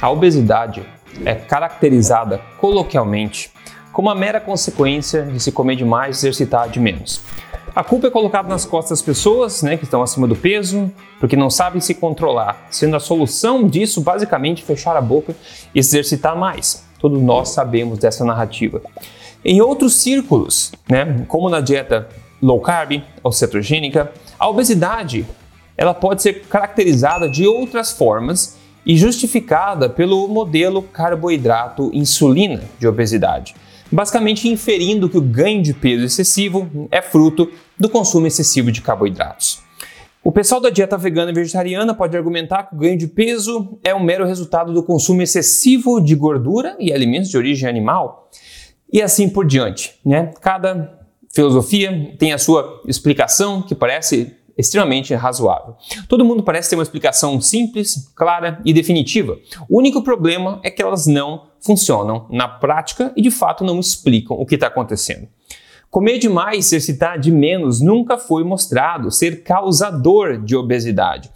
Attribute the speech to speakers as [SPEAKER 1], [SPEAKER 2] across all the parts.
[SPEAKER 1] A obesidade é caracterizada coloquialmente como a mera consequência de se comer demais e exercitar de menos. A culpa é colocada nas costas das pessoas né, que estão acima do peso, porque não sabem se controlar, sendo a solução disso basicamente fechar a boca e exercitar mais. Todos nós sabemos dessa narrativa. Em outros círculos, né, como na dieta low carb ou cetogênica, a obesidade ela pode ser caracterizada de outras formas e justificada pelo modelo carboidrato-insulina de obesidade, basicamente inferindo que o ganho de peso excessivo é fruto do consumo excessivo de carboidratos. O pessoal da dieta vegana e vegetariana pode argumentar que o ganho de peso é um mero resultado do consumo excessivo de gordura e alimentos de origem animal e assim por diante. Né? Cada filosofia tem a sua explicação que parece extremamente razoável. Todo mundo parece ter uma explicação simples, clara e definitiva. O único problema é que elas não funcionam na prática e de fato não explicam o que está acontecendo. Comer demais, exercitar de menos nunca foi mostrado ser causador de obesidade.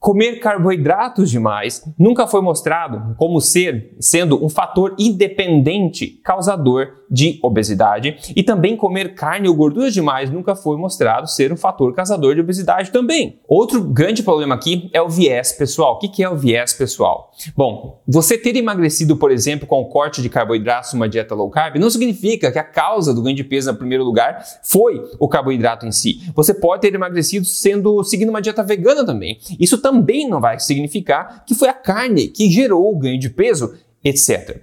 [SPEAKER 1] Comer carboidratos demais nunca foi mostrado como ser sendo um fator independente causador de obesidade e também comer carne ou gorduras demais nunca foi mostrado ser um fator causador de obesidade também. Outro grande problema aqui é o viés pessoal. O que é o viés pessoal? Bom, você ter emagrecido, por exemplo, com o corte de carboidratos numa dieta low carb não significa que a causa do ganho de peso, em primeiro lugar, foi o carboidrato em si. Você pode ter emagrecido sendo seguindo uma dieta vegana também. Isso também não vai significar que foi a carne que gerou o ganho de peso, etc.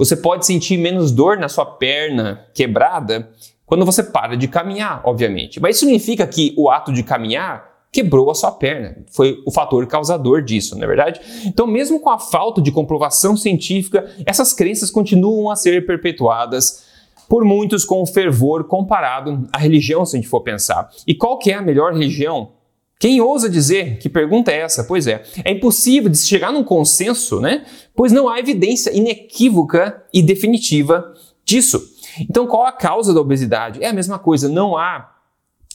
[SPEAKER 1] Você pode sentir menos dor na sua perna quebrada quando você para de caminhar, obviamente. Mas isso significa que o ato de caminhar quebrou a sua perna. Foi o fator causador disso, não é verdade? Então, mesmo com a falta de comprovação científica, essas crenças continuam a ser perpetuadas por muitos com fervor comparado à religião, se a gente for pensar. E qual que é a melhor religião quem ousa dizer que pergunta é essa? Pois é, é impossível de se chegar num consenso, né? Pois não há evidência inequívoca e definitiva disso. Então, qual a causa da obesidade? É a mesma coisa, não há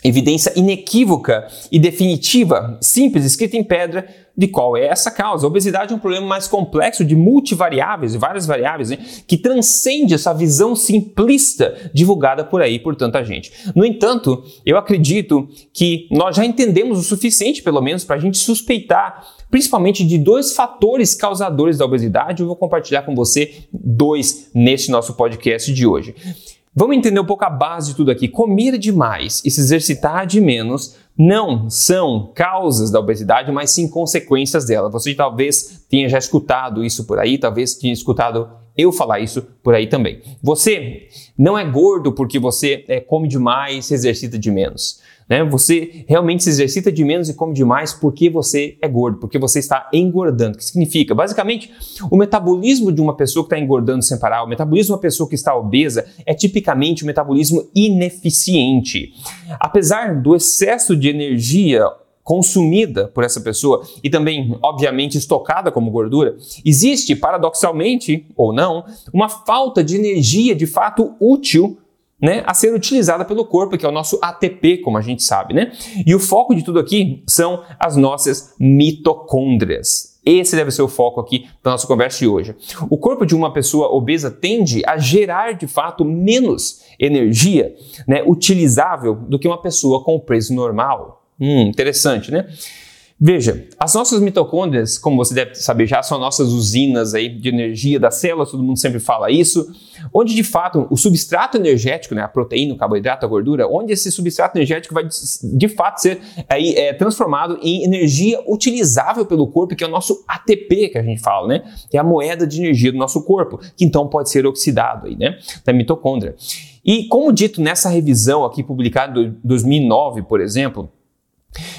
[SPEAKER 1] evidência inequívoca e definitiva, simples, escrita em pedra, de qual é essa causa. A obesidade é um problema mais complexo de multivariáveis e várias variáveis, né, que transcende essa visão simplista divulgada por aí por tanta gente. No entanto, eu acredito que nós já entendemos o suficiente, pelo menos, para a gente suspeitar principalmente de dois fatores causadores da obesidade. Eu vou compartilhar com você dois nesse nosso podcast de hoje. Vamos entender um pouco a base de tudo aqui. Comer demais e se exercitar de menos não são causas da obesidade, mas sim consequências dela. Você talvez tenha já escutado isso por aí, talvez tenha escutado eu falar isso por aí também. Você não é gordo porque você é, come demais, se exercita de menos. Né? Você realmente se exercita de menos e come demais porque você é gordo, porque você está engordando. O que significa? Basicamente, o metabolismo de uma pessoa que está engordando sem parar, o metabolismo de uma pessoa que está obesa, é tipicamente um metabolismo ineficiente. Apesar do excesso de energia consumida por essa pessoa e também, obviamente, estocada como gordura, existe, paradoxalmente ou não, uma falta de energia de fato útil né, a ser utilizada pelo corpo, que é o nosso ATP, como a gente sabe, né? E o foco de tudo aqui são as nossas mitocôndrias. Esse deve ser o foco aqui da nossa conversa de hoje. O corpo de uma pessoa obesa tende a gerar de fato menos energia né, utilizável do que uma pessoa com peso normal. Hum, interessante, né? Veja, as nossas mitocôndrias, como você deve saber já, são nossas usinas aí de energia das células, todo mundo sempre fala isso, onde de fato o substrato energético, né, a proteína, o carboidrato, a gordura, onde esse substrato energético vai de fato ser aí, é, transformado em energia utilizável pelo corpo, que é o nosso ATP que a gente fala, né, que é a moeda de energia do nosso corpo, que então pode ser oxidado aí, né, da mitocôndria. E como dito nessa revisão aqui publicada em 2009, por exemplo,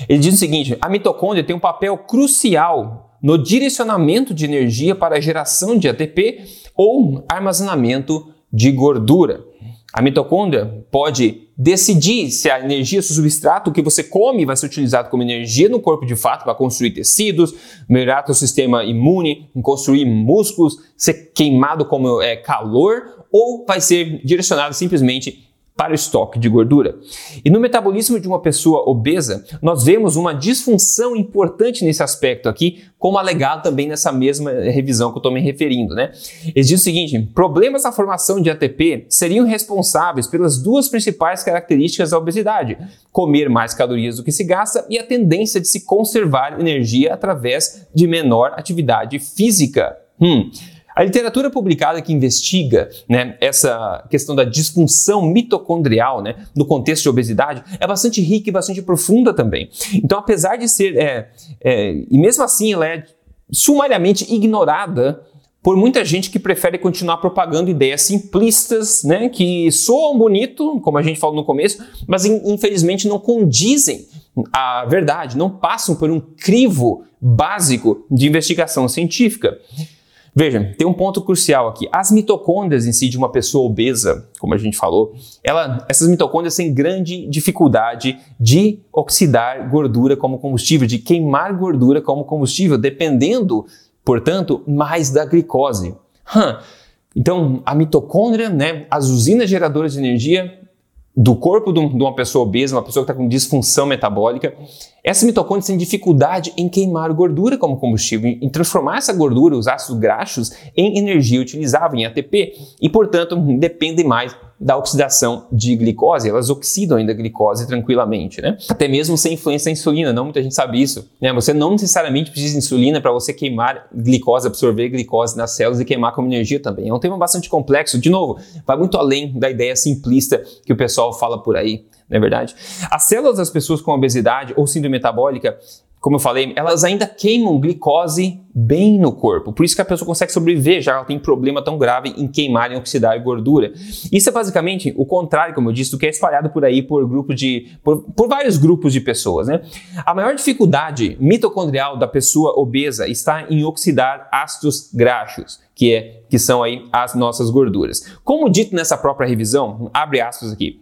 [SPEAKER 1] ele diz o seguinte: a mitocôndria tem um papel crucial no direcionamento de energia para a geração de ATP ou armazenamento de gordura. A mitocôndria pode decidir se a energia, o substrato que você come vai ser utilizado como energia no corpo de fato para construir tecidos, melhorar o sistema imune, construir músculos, ser queimado como é, calor, ou vai ser direcionado simplesmente para o estoque de gordura. E no metabolismo de uma pessoa obesa, nós vemos uma disfunção importante nesse aspecto aqui, como alegado também nessa mesma revisão que eu estou me referindo. Né? Eles dizem o seguinte: problemas na formação de ATP seriam responsáveis pelas duas principais características da obesidade: comer mais calorias do que se gasta e a tendência de se conservar energia através de menor atividade física. Hum. A literatura publicada que investiga né, essa questão da disfunção mitocondrial né, no contexto de obesidade é bastante rica e bastante profunda também. Então, apesar de ser, é, é, e mesmo assim ela é sumariamente ignorada por muita gente que prefere continuar propagando ideias simplistas, né, que soam bonito, como a gente falou no começo, mas infelizmente não condizem à verdade, não passam por um crivo básico de investigação científica. Veja, tem um ponto crucial aqui. As mitocôndrias em si de uma pessoa obesa, como a gente falou, ela, essas mitocôndrias têm grande dificuldade de oxidar gordura como combustível, de queimar gordura como combustível, dependendo, portanto, mais da glicose. Hum. Então, a mitocôndria, né, as usinas geradoras de energia, do corpo de uma pessoa obesa, uma pessoa que está com disfunção metabólica, essas mitocôndrias têm dificuldade em queimar gordura como combustível, em transformar essa gordura, os ácidos graxos, em energia utilizável, em ATP, e portanto dependem mais da oxidação de glicose. Elas oxidam ainda a glicose tranquilamente, né? Até mesmo sem influência da insulina, não muita gente sabe isso. Né? Você não necessariamente precisa de insulina para você queimar glicose, absorver glicose nas células e queimar como energia também. É um tema bastante complexo. De novo, vai muito além da ideia simplista que o pessoal fala por aí não é verdade? As células das pessoas com obesidade ou síndrome metabólica, como eu falei, elas ainda queimam glicose bem no corpo. Por isso que a pessoa consegue sobreviver, já ela tem problema tão grave em queimar e oxidar gordura. Isso é basicamente o contrário, como eu disse, do que é espalhado por aí por grupos de por, por vários grupos de pessoas, né? A maior dificuldade mitocondrial da pessoa obesa está em oxidar ácidos graxos, que é que são aí as nossas gorduras. Como dito nessa própria revisão, abre aspas aqui.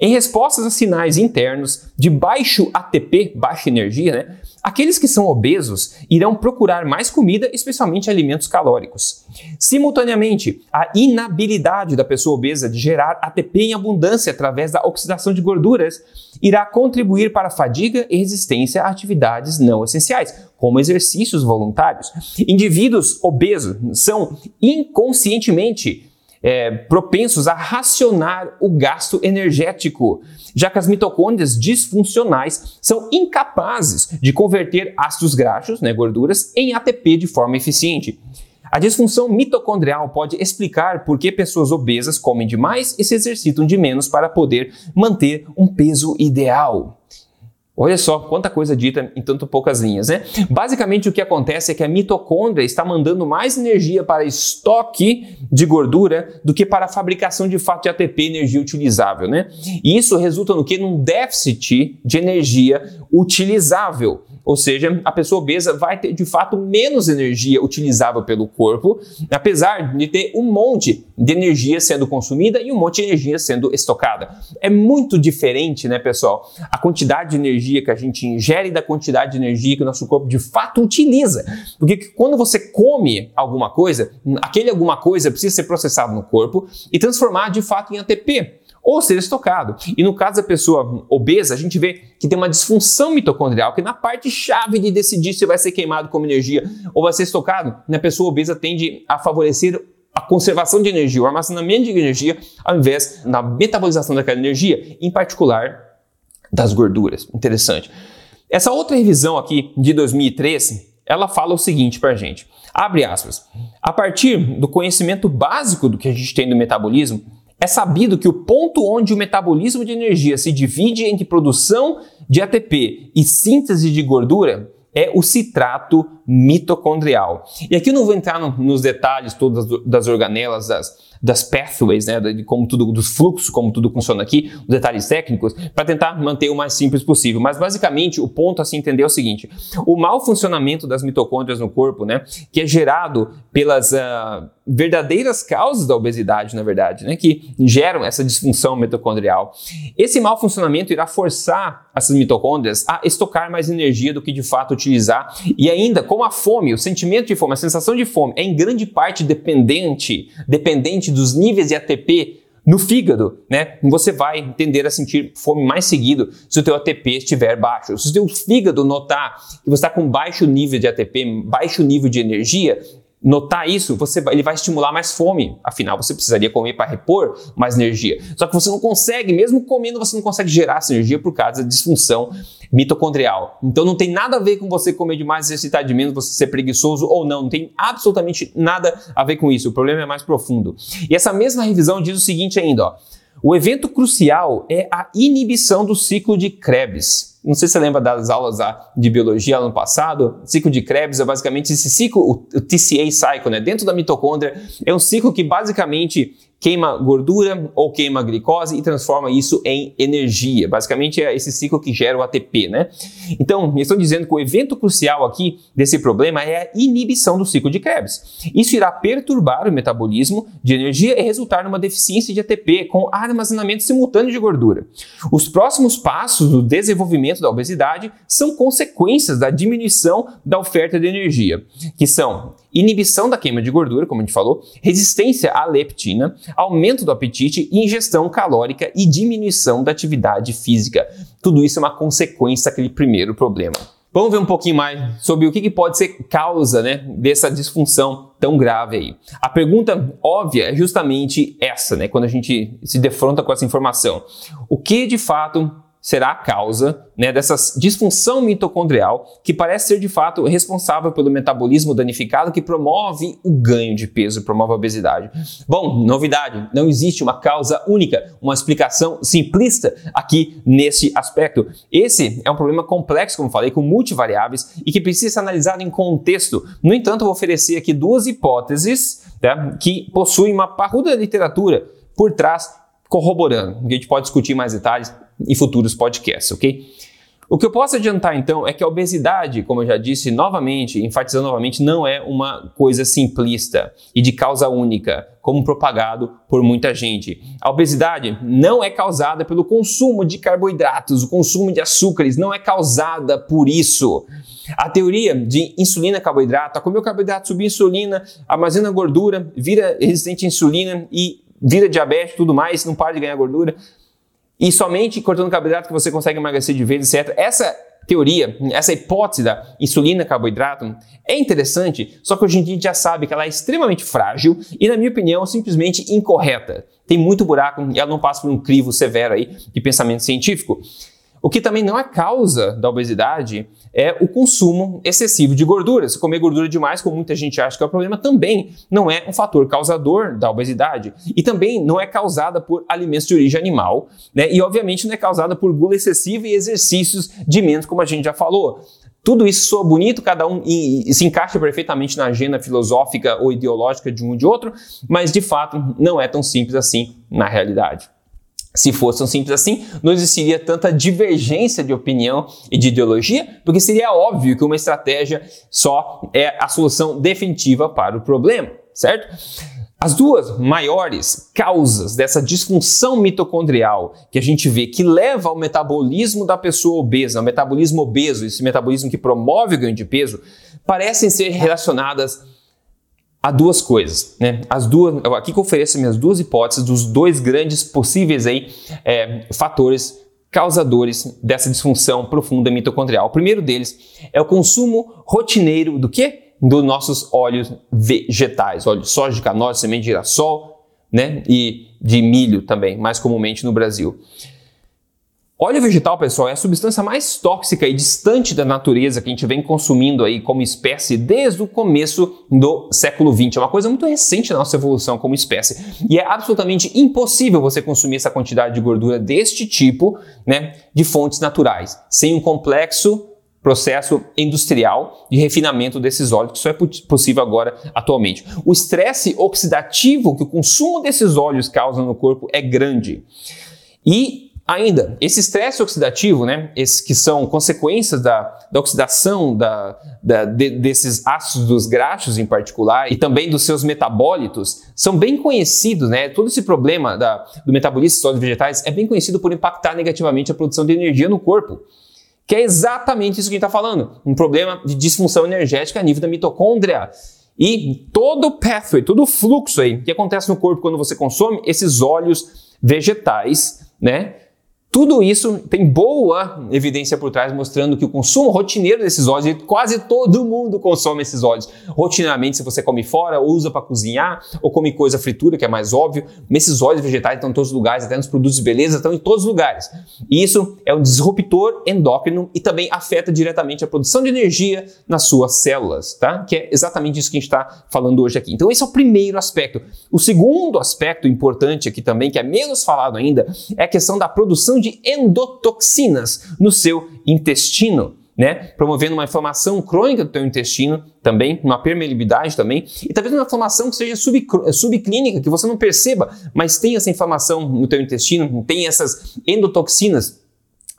[SPEAKER 1] Em respostas a sinais internos de baixo ATP, baixa energia, né, aqueles que são obesos irão procurar mais comida, especialmente alimentos calóricos. Simultaneamente, a inabilidade da pessoa obesa de gerar ATP em abundância através da oxidação de gorduras irá contribuir para a fadiga e resistência a atividades não essenciais, como exercícios voluntários. Indivíduos obesos são inconscientemente é, propensos a racionar o gasto energético, já que as mitocôndrias disfuncionais são incapazes de converter ácidos graxos, né, gorduras, em ATP de forma eficiente. A disfunção mitocondrial pode explicar por que pessoas obesas comem demais e se exercitam de menos para poder manter um peso ideal. Olha só quanta coisa dita em tanto poucas linhas, né? Basicamente o que acontece é que a mitocôndria está mandando mais energia para estoque de gordura do que para a fabricação de fato de ATP, energia utilizável, né? E isso resulta no que? Num déficit de energia utilizável. Ou seja, a pessoa obesa vai ter de fato menos energia utilizável pelo corpo, apesar de ter um monte de energia sendo consumida e um monte de energia sendo estocada. É muito diferente, né, pessoal? A quantidade de energia que a gente ingere da quantidade de energia que o nosso corpo de fato utiliza. Porque quando você come alguma coisa, aquele alguma coisa precisa ser processado no corpo e transformado de fato em ATP ou ser estocado. E no caso da pessoa obesa, a gente vê que tem uma disfunção mitocondrial, que na parte chave de decidir se vai ser queimado como energia ou vai ser estocado, na pessoa obesa tende a favorecer a conservação de energia, o armazenamento de energia, ao invés da metabolização daquela energia, em particular das gorduras. Interessante. Essa outra revisão aqui de 2013, ela fala o seguinte para a gente. Abre aspas. A partir do conhecimento básico do que a gente tem do metabolismo, é sabido que o ponto onde o metabolismo de energia se divide entre produção de ATP e síntese de gordura é o citrato mitocondrial. E aqui eu não vou entrar no, nos detalhes todas das organelas, das, das pathways, né, de como tudo, dos fluxos, como tudo funciona aqui, os detalhes técnicos, para tentar manter o mais simples possível. Mas basicamente o ponto a se entender é o seguinte: o mau funcionamento das mitocôndrias no corpo, né, que é gerado pelas uh, verdadeiras causas da obesidade, na verdade, né, que geram essa disfunção mitocondrial. Esse mau funcionamento irá forçar essas mitocôndrias a estocar mais energia do que de fato utilizar e ainda como a fome, o sentimento de fome, a sensação de fome é em grande parte dependente, dependente dos níveis de ATP no fígado, né? Você vai tender a sentir fome mais seguido se o teu ATP estiver baixo. Se o teu fígado notar que você está com baixo nível de ATP, baixo nível de energia, notar isso, você vai, ele vai estimular mais fome. Afinal, você precisaria comer para repor mais energia. Só que você não consegue, mesmo comendo, você não consegue gerar essa energia por causa da disfunção mitocondrial. Então não tem nada a ver com você comer demais, exercitar de menos, você ser preguiçoso ou não. Não tem absolutamente nada a ver com isso. O problema é mais profundo. E essa mesma revisão diz o seguinte ainda, ó. O evento crucial é a inibição do ciclo de Krebs. Não sei se você lembra das aulas de biologia ano passado. Ciclo de Krebs é basicamente esse ciclo, o TCA cycle, né? Dentro da mitocôndria, é um ciclo que basicamente queima gordura ou queima glicose e transforma isso em energia. Basicamente é esse ciclo que gera o ATP, né? Então, estou dizendo que o evento crucial aqui desse problema é a inibição do ciclo de Krebs. Isso irá perturbar o metabolismo de energia e resultar numa deficiência de ATP com armazenamento simultâneo de gordura. Os próximos passos do desenvolvimento da obesidade são consequências da diminuição da oferta de energia, que são inibição da queima de gordura, como a gente falou, resistência à leptina, aumento do apetite, ingestão calórica e diminuição da atividade física. Tudo isso é uma consequência daquele primeiro problema. Vamos ver um pouquinho mais sobre o que, que pode ser causa né, dessa disfunção tão grave aí. A pergunta óbvia é justamente essa, né, quando a gente se defronta com essa informação. O que de fato será a causa né, dessa disfunção mitocondrial que parece ser de fato responsável pelo metabolismo danificado que promove o ganho de peso, promove a obesidade. Bom, novidade, não existe uma causa única, uma explicação simplista aqui nesse aspecto. Esse é um problema complexo, como falei, com multivariáveis e que precisa ser analisado em contexto. No entanto, eu vou oferecer aqui duas hipóteses né, que possuem uma parruda literatura por trás corroborando. A gente pode discutir mais detalhes em futuros podcasts, ok? O que eu posso adiantar então é que a obesidade, como eu já disse novamente, enfatizando novamente, não é uma coisa simplista e de causa única, como propagado por muita gente. A obesidade não é causada pelo consumo de carboidratos, o consumo de açúcares, não é causada por isso. A teoria de insulina carboidrato, a comer o carboidrato, subir insulina, armazena gordura, vira resistente à insulina e vira diabetes tudo mais, não para de ganhar gordura, e somente cortando carboidrato que você consegue emagrecer de vez, etc. Essa teoria, essa hipótese da insulina carboidrato é interessante, só que hoje em dia a gente já sabe que ela é extremamente frágil e, na minha opinião, simplesmente incorreta. Tem muito buraco e ela não passa por um crivo severo aí de pensamento científico. O que também não é causa da obesidade é o consumo excessivo de gordura. Se comer gordura demais, como muita gente acha que é o problema, também não é um fator causador da obesidade. E também não é causada por alimentos de origem animal, né? E obviamente não é causada por gula excessiva e exercícios de menos, como a gente já falou. Tudo isso soa bonito, cada um e, e se encaixa perfeitamente na agenda filosófica ou ideológica de um ou de outro, mas de fato não é tão simples assim na realidade. Se fosse tão simples assim, não existiria tanta divergência de opinião e de ideologia, porque seria óbvio que uma estratégia só é a solução definitiva para o problema, certo? As duas maiores causas dessa disfunção mitocondrial que a gente vê que leva ao metabolismo da pessoa obesa, ao metabolismo obeso, esse metabolismo que promove o ganho de peso, parecem ser relacionadas há duas coisas, né? As duas, eu aqui que ofereço minhas duas hipóteses dos dois grandes possíveis aí é, fatores causadores dessa disfunção profunda mitocondrial. O primeiro deles é o consumo rotineiro do quê? Dos nossos óleos vegetais, óleo de soja, de canola, semente de girassol, né? E de milho também, mais comumente no Brasil. Óleo vegetal, pessoal, é a substância mais tóxica e distante da natureza que a gente vem consumindo aí como espécie desde o começo do século XX. É uma coisa muito recente na nossa evolução como espécie. E é absolutamente impossível você consumir essa quantidade de gordura deste tipo, né, de fontes naturais, sem um complexo processo industrial de refinamento desses óleos, que só é possível agora atualmente. O estresse oxidativo que o consumo desses óleos causa no corpo é grande. E Ainda, esse estresse oxidativo, né, esses que são consequências da, da oxidação da, da, de, desses ácidos graxos em particular e também dos seus metabólitos, são bem conhecidos, né? Todo esse problema da, do metabolismo de óleos vegetais é bem conhecido por impactar negativamente a produção de energia no corpo. Que é exatamente isso que a gente está falando, um problema de disfunção energética a nível da mitocôndria. e todo o pathway, todo o fluxo aí que acontece no corpo quando você consome esses óleos vegetais, né? Tudo isso tem boa evidência por trás mostrando que o consumo rotineiro desses óleos, quase todo mundo consome esses óleos rotineiramente, se você come fora, ou usa para cozinhar, ou come coisa fritura, que é mais óbvio. Esses óleos vegetais estão em todos os lugares, até nos produtos de beleza, estão em todos os lugares. E isso é um disruptor endócrino e também afeta diretamente a produção de energia nas suas células, tá? Que é exatamente isso que a gente está falando hoje aqui. Então, esse é o primeiro aspecto. O segundo aspecto importante aqui também, que é menos falado ainda, é a questão da produção de endotoxinas no seu intestino. Né, promovendo uma inflamação crônica do teu intestino também, uma permeabilidade também, e talvez uma inflamação que seja sub, subclínica, que você não perceba, mas tem essa inflamação no teu intestino, tem essas endotoxinas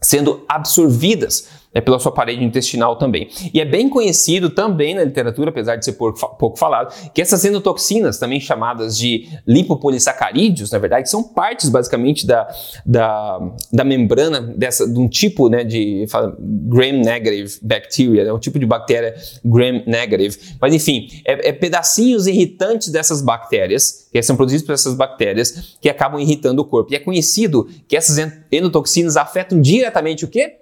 [SPEAKER 1] sendo absorvidas né, pela sua parede intestinal também. E é bem conhecido também na literatura, apesar de ser pouco, pouco falado, que essas endotoxinas, também chamadas de lipopolissacarídeos, na verdade, são partes basicamente da, da, da membrana dessa, de um tipo né, de gram-negative bacteria, é um tipo de bactéria gram-negative. Mas enfim, é, é pedacinhos irritantes dessas bactérias, que são produzidos por essas bactérias, que acabam irritando o corpo. E é conhecido que essas endotoxinas afetam diretamente o quê?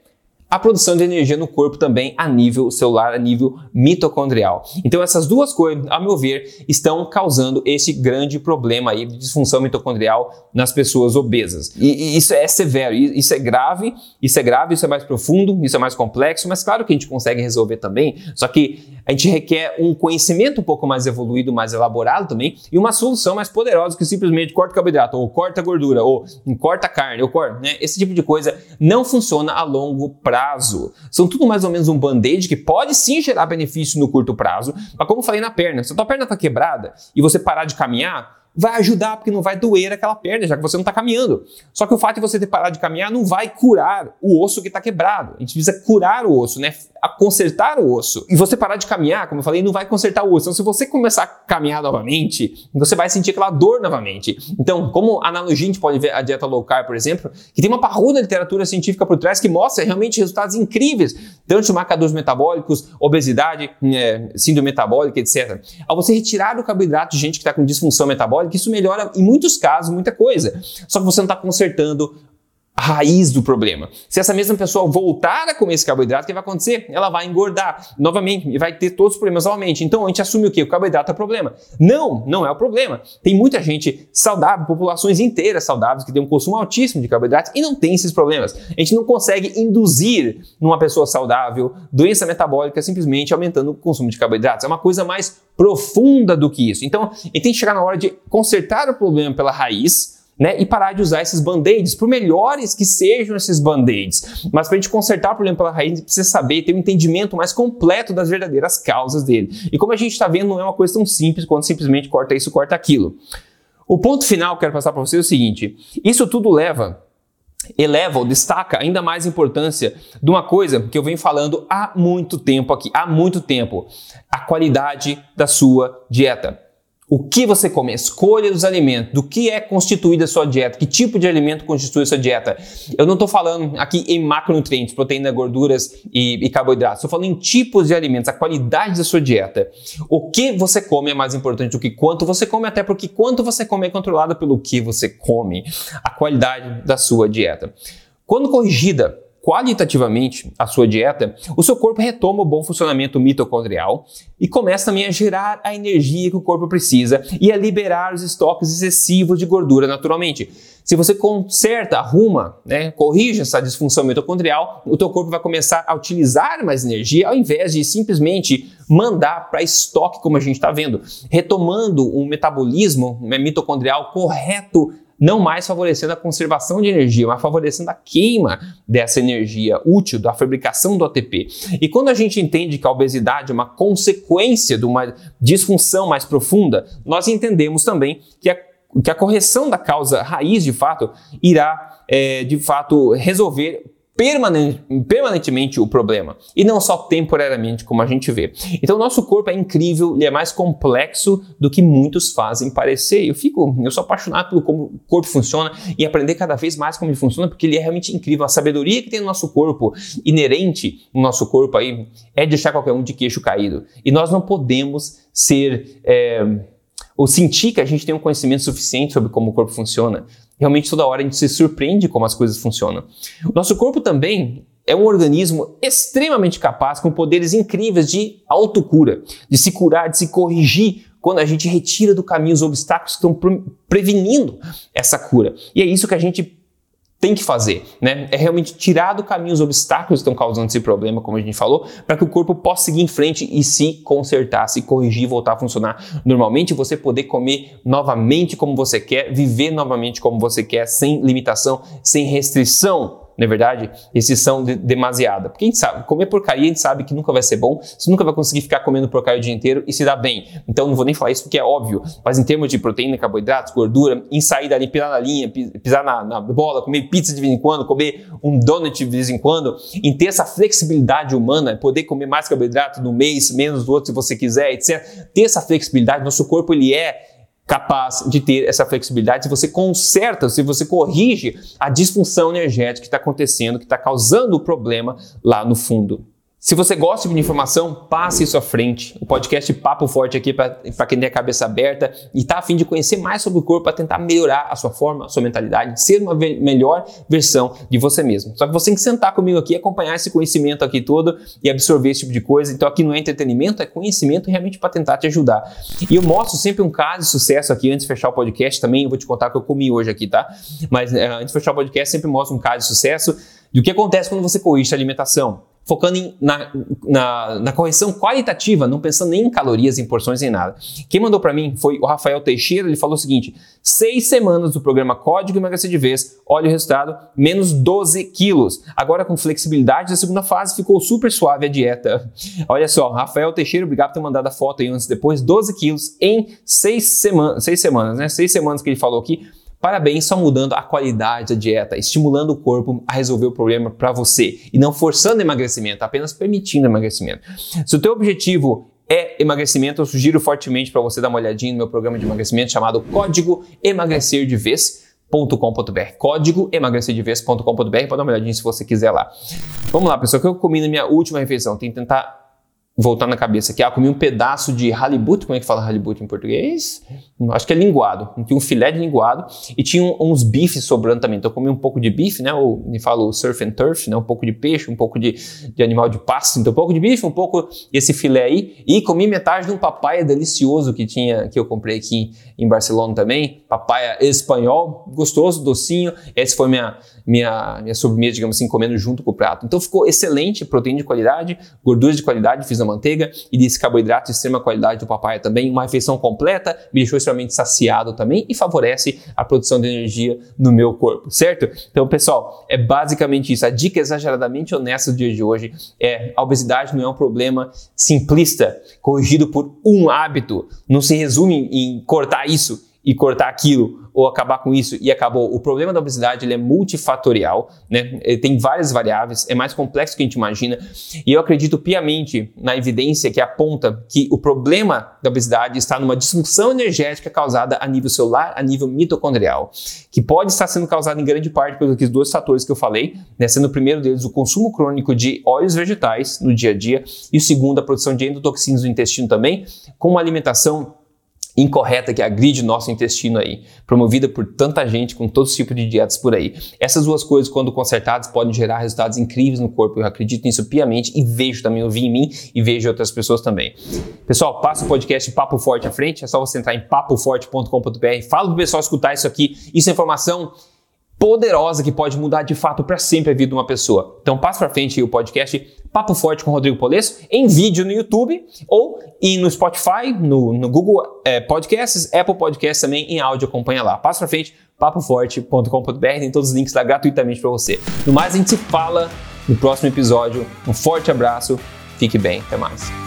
[SPEAKER 1] A produção de energia no corpo também a nível celular, a nível mitocondrial. Então essas duas coisas, a meu ver, estão causando esse grande problema aí de disfunção mitocondrial nas pessoas obesas. E, e isso é severo, isso é grave, isso é grave, isso é mais profundo, isso é mais complexo, mas claro que a gente consegue resolver também, só que a gente requer um conhecimento um pouco mais evoluído, mais elaborado também, e uma solução mais poderosa que simplesmente corta carboidrato, ou corta gordura, ou corta carne, ou corta, né? Esse tipo de coisa não funciona a longo prazo prazo. São tudo mais ou menos um band-aid que pode sim gerar benefício no curto prazo, mas como eu falei na perna, se a tua perna está quebrada e você parar de caminhar, vai ajudar porque não vai doer aquela perna, já que você não está caminhando. Só que o fato de você ter parado de caminhar não vai curar o osso que está quebrado. A gente precisa curar o osso, né? A consertar o osso. E você parar de caminhar, como eu falei, não vai consertar o osso. Então, se você começar a caminhar novamente, você vai sentir aquela dor novamente. Então, como analogia, a gente pode ver a dieta low carb, por exemplo, que tem uma parruda literatura científica por trás que mostra realmente resultados incríveis, tanto de marcadores metabólicos, obesidade, é, síndrome metabólica, etc. Ao você retirar o carboidrato gente que está com disfunção metabólica, que isso melhora, em muitos casos, muita coisa. Só que você não está consertando raiz do problema. Se essa mesma pessoa voltar a comer esse carboidrato, o que vai acontecer? Ela vai engordar novamente e vai ter todos os problemas novamente. Então a gente assume o quê? O carboidrato é o problema. Não, não é o problema. Tem muita gente saudável, populações inteiras saudáveis que têm um consumo altíssimo de carboidratos e não tem esses problemas. A gente não consegue induzir numa pessoa saudável doença metabólica simplesmente aumentando o consumo de carboidratos. É uma coisa mais profunda do que isso. Então, a gente tem que chegar na hora de consertar o problema pela raiz né? E parar de usar esses band-aids, por melhores que sejam esses band-aids. Mas para a gente consertar o problema pela raiz, a gente precisa saber ter um entendimento mais completo das verdadeiras causas dele. E como a gente está vendo, não é uma coisa tão simples quanto simplesmente corta isso, corta aquilo. O ponto final que eu quero passar para vocês é o seguinte: isso tudo leva eleva ou destaca ainda mais a importância de uma coisa que eu venho falando há muito tempo aqui, há muito tempo, a qualidade da sua dieta. O que você come, a escolha dos alimentos, do que é constituída a sua dieta, que tipo de alimento constitui a sua dieta. Eu não estou falando aqui em macronutrientes, proteína, gorduras e, e carboidratos. Estou falando em tipos de alimentos, a qualidade da sua dieta. O que você come é mais importante do que quanto você come, até porque quanto você come é controlado pelo que você come. A qualidade da sua dieta. Quando corrigida qualitativamente a sua dieta, o seu corpo retoma o bom funcionamento mitocondrial e começa também a gerar a energia que o corpo precisa e a liberar os estoques excessivos de gordura naturalmente. Se você conserta, arruma, né, corrige essa disfunção mitocondrial, o teu corpo vai começar a utilizar mais energia ao invés de simplesmente mandar para estoque, como a gente está vendo, retomando um metabolismo né, mitocondrial correto não mais favorecendo a conservação de energia, mas favorecendo a queima dessa energia útil, da fabricação do ATP. E quando a gente entende que a obesidade é uma consequência de uma disfunção mais profunda, nós entendemos também que a que a correção da causa raiz, de fato, irá, é, de fato, resolver permanentemente o problema e não só temporariamente, como a gente vê. Então, nosso corpo é incrível, ele é mais complexo do que muitos fazem parecer. Eu fico, eu sou apaixonado pelo como o corpo funciona e aprender cada vez mais como ele funciona, porque ele é realmente incrível. A sabedoria que tem no nosso corpo, inerente no nosso corpo aí, é deixar qualquer um de queixo caído. E nós não podemos ser. É, ou sentir que a gente tem um conhecimento suficiente sobre como o corpo funciona. Realmente toda hora a gente se surpreende como as coisas funcionam. O nosso corpo também é um organismo extremamente capaz, com poderes incríveis de autocura, de se curar, de se corrigir quando a gente retira do caminho os obstáculos que estão prevenindo essa cura. E é isso que a gente tem que fazer, né? É realmente tirar do caminho os obstáculos que estão causando esse problema, como a gente falou, para que o corpo possa seguir em frente e se consertar, se corrigir, voltar a funcionar normalmente, você poder comer novamente como você quer, viver novamente como você quer, sem limitação, sem restrição não é verdade? Restrição de, demasiada. Porque a gente sabe, comer porcaria a gente sabe que nunca vai ser bom, você nunca vai conseguir ficar comendo porcaria o dia inteiro e se dar bem. Então não vou nem falar isso porque é óbvio, mas em termos de proteína, carboidratos, gordura, em sair dali, pisar na linha, pisar na, na bola, comer pizza de vez em quando, comer um donut de vez em quando, em ter essa flexibilidade humana, poder comer mais carboidrato no mês, menos do outro se você quiser, etc. Ter essa flexibilidade, nosso corpo ele é capaz de ter essa flexibilidade se você conserta, se você corrige a disfunção energética que está acontecendo, que está causando o problema lá no fundo. Se você gosta de informação, passe isso à frente. O podcast Papo Forte aqui para quem tem a cabeça aberta e está afim de conhecer mais sobre o corpo para tentar melhorar a sua forma, a sua mentalidade, ser uma melhor versão de você mesmo. Só que você tem que sentar comigo aqui, acompanhar esse conhecimento aqui todo e absorver esse tipo de coisa. Então aqui não é entretenimento, é conhecimento realmente para tentar te ajudar. E eu mostro sempre um caso de sucesso aqui antes de fechar o podcast também. Eu vou te contar o que eu comi hoje aqui, tá? Mas uh, antes de fechar o podcast, sempre mostro um caso de sucesso do que acontece quando você corrige a alimentação focando em, na, na, na, correção qualitativa, não pensando nem em calorias, em porções, em nada. Quem mandou para mim foi o Rafael Teixeira, ele falou o seguinte: seis semanas do programa Código Emagrecer de Vez, olha o resultado, menos 12 quilos. Agora com flexibilidade, da segunda fase ficou super suave a dieta. Olha só, Rafael Teixeira, obrigado por ter mandado a foto aí antes e depois, 12 quilos em seis, semanas, seis semanas, né? Seis semanas que ele falou aqui. Parabéns, só mudando a qualidade da dieta, estimulando o corpo a resolver o problema para você e não forçando emagrecimento, apenas permitindo emagrecimento. Se o teu objetivo é emagrecimento, eu sugiro fortemente para você dar uma olhadinha no meu programa de emagrecimento chamado Código Emagrecer de Vez .com.br, código emagrecerdevez.com.br, pode dar uma olhadinha se você quiser lá. Vamos lá, pessoal, que eu comi na minha última refeição? Tem que tentar voltar na cabeça aqui, ah, comi um pedaço de halibut, como é que fala halibut em português? Acho que é linguado, tinha um filé de linguado e tinha uns bifes sobrando também, então eu comi um pouco de bife, né, ou me falo surf and turf, né, um pouco de peixe, um pouco de, de animal de pasto, então um pouco de bife, um pouco esse filé aí, e comi metade de um papaya delicioso que tinha, que eu comprei aqui em Barcelona também, papaya espanhol, gostoso, docinho, esse foi minha, minha, minha sobremesa, digamos assim, comendo junto com o prato. Então ficou excelente, proteína de qualidade, gorduras de qualidade, fiz a manteiga e desse carboidrato de extrema qualidade do papaya também, uma refeição completa, me deixou extremamente saciado também e favorece a produção de energia no meu corpo, certo? Então, pessoal, é basicamente isso. A dica exageradamente honesta do dia de hoje é a obesidade não é um problema simplista, corrigido por um hábito. Não se resume em cortar isso e cortar aquilo ou acabar com isso e acabou. O problema da obesidade ele é multifatorial, né? Ele tem várias variáveis, é mais complexo do que a gente imagina. E eu acredito piamente na evidência que aponta que o problema da obesidade está numa disfunção energética causada a nível celular, a nível mitocondrial, que pode estar sendo causada em grande parte pelos dois fatores que eu falei, né? sendo o primeiro deles o consumo crônico de óleos vegetais no dia a dia e o segundo a produção de endotoxinas no intestino também, com uma alimentação incorreta que agride nosso intestino aí, promovida por tanta gente com todo tipo de dietas por aí. Essas duas coisas, quando consertadas, podem gerar resultados incríveis no corpo. Eu acredito nisso piamente e vejo também, eu vi em mim e vejo outras pessoas também. Pessoal, passa o podcast Papo Forte à frente, é só você entrar em papoforte.com.br, fala pro pessoal escutar isso aqui, isso é informação poderosa que pode mudar de fato para sempre a vida de uma pessoa. Então passa para frente o podcast Papo Forte com Rodrigo Polesso em vídeo no YouTube ou e no Spotify, no, no Google é, Podcasts, Apple Podcasts também em áudio, acompanha lá. Passa para frente, papoforte.com.br, tem todos os links lá gratuitamente para você. No mais, a gente se fala no próximo episódio. Um forte abraço, fique bem, até mais.